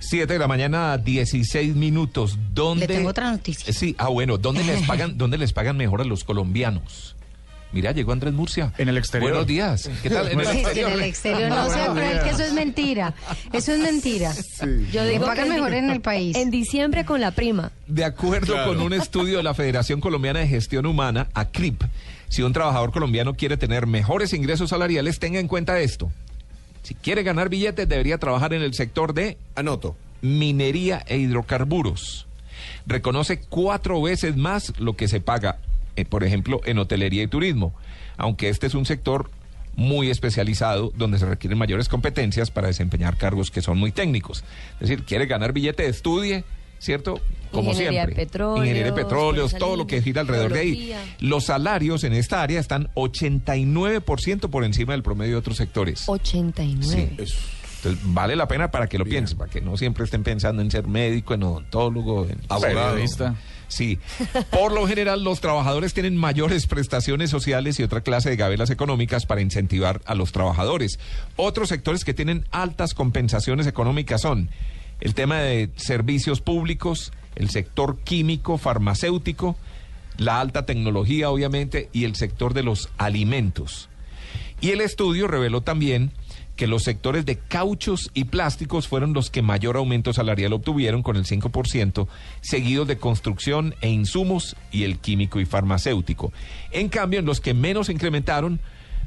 7 de la mañana, 16 minutos. ¿Dónde? Le tengo otra noticia. Sí, ah, bueno, ¿dónde les pagan, dónde les pagan mejor a los colombianos? Mira, llegó Andrés Murcia. En el exterior. Buenos días. ¿Qué tal? En el Sí, sí, exterior. en el exterior no sea cruel, que eso es mentira. Eso es mentira. Yo Le digo pagan que mejor en el país. En diciembre con la prima. De acuerdo con un estudio de la Federación Colombiana de Gestión Humana, ACRIP, si un trabajador colombiano quiere tener mejores ingresos salariales, tenga en cuenta esto. Si quiere ganar billetes, debería trabajar en el sector de Anoto. minería e hidrocarburos. Reconoce cuatro veces más lo que se paga, eh, por ejemplo, en hotelería y turismo, aunque este es un sector muy especializado donde se requieren mayores competencias para desempeñar cargos que son muy técnicos. Es decir, quiere ganar billete, estudie, ¿cierto? Como Ingeniería siempre. de petróleos, Ingeniería de petróleos, todo lo que gira alrededor de ahí. Los salarios en esta área están 89% por encima del promedio de otros sectores. 89. Sí. Entonces, vale la pena para que lo piensen, para que no siempre estén pensando en ser médico, en odontólogo, en Abogado. Periodista. Sí. Por lo general, los trabajadores tienen mayores prestaciones sociales y otra clase de gabelas económicas para incentivar a los trabajadores. Otros sectores que tienen altas compensaciones económicas son el tema de servicios públicos, el sector químico, farmacéutico, la alta tecnología, obviamente, y el sector de los alimentos. Y el estudio reveló también que los sectores de cauchos y plásticos fueron los que mayor aumento salarial obtuvieron con el 5%, seguidos de construcción e insumos y el químico y farmacéutico. En cambio, en los que menos incrementaron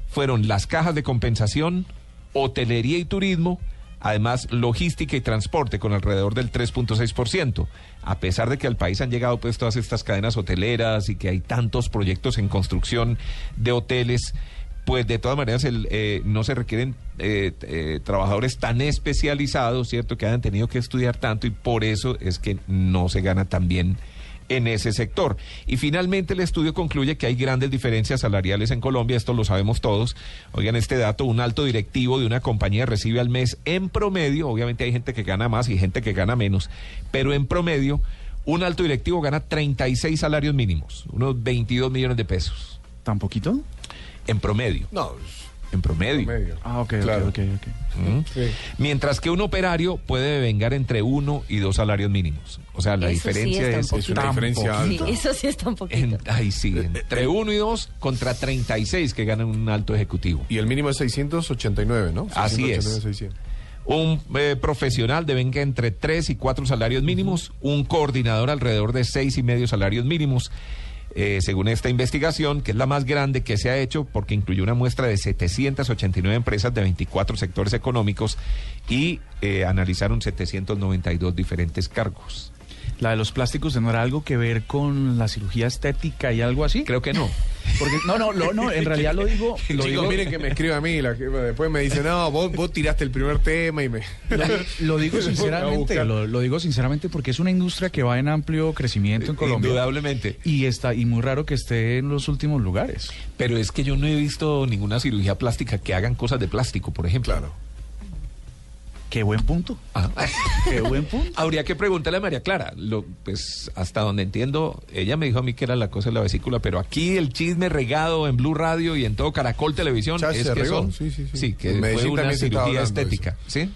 fueron las cajas de compensación, hotelería y turismo, además logística y transporte con alrededor del 3.6%, a pesar de que al país han llegado pues todas estas cadenas hoteleras y que hay tantos proyectos en construcción de hoteles, pues de todas maneras el, eh, no se requieren eh, eh, trabajadores tan especializados, ¿cierto? Que hayan tenido que estudiar tanto y por eso es que no se gana tan bien en ese sector. Y finalmente el estudio concluye que hay grandes diferencias salariales en Colombia, esto lo sabemos todos. Oigan este dato, un alto directivo de una compañía recibe al mes en promedio, obviamente hay gente que gana más y gente que gana menos, pero en promedio un alto directivo gana 36 salarios mínimos, unos 22 millones de pesos, ¿Tan poquito? en promedio, No, en promedio. medio. Ah, ok, Claro. ok, ok, ok. ¿Mm? Sí. Mientras que un operario puede vengar entre uno y dos salarios mínimos. O sea, la Eso sí diferencia un es, Es una diferencia poquito. Sí, alta. eso sí está un poquito. en- ay, sí, entre uno y dos contra 36 que ganan un alto ejecutivo. Y el mínimo es 689, ¿no? Así es. 689, 600. Un eh, profesional devenga entre tres y cuatro salarios mínimos, un coordinador alrededor de seis y medio salarios mínimos. Eh, según esta investigación, que es la más grande que se ha hecho porque incluyó una muestra de 789 empresas de 24 sectores económicos y eh, analizaron 792 diferentes cargos. La de los plásticos tendrá algo que ver con la cirugía estética y algo así. Creo que no. Porque, no, no, no, no, en realidad lo digo. Lo Chicos, digo, miren que me escribe a mí, la después me dice, no, vos, vos tiraste el primer tema y me... lo, lo digo sinceramente, lo digo sinceramente porque es una industria que va en amplio crecimiento en Colombia. Indudablemente. Y está, y muy raro que esté en los últimos lugares. Pero es que yo no he visto ninguna cirugía plástica que hagan cosas de plástico, por ejemplo. Claro. Qué buen punto. Ah. Qué buen punto. Habría que preguntarle a María Clara. Lo, pues hasta donde entiendo, ella me dijo a mí que era la cosa de la vesícula, pero aquí el chisme regado en Blue Radio y en todo Caracol Televisión es se que regó, son, sí, sí, sí. que En fue una cirugía estética, ¿sí?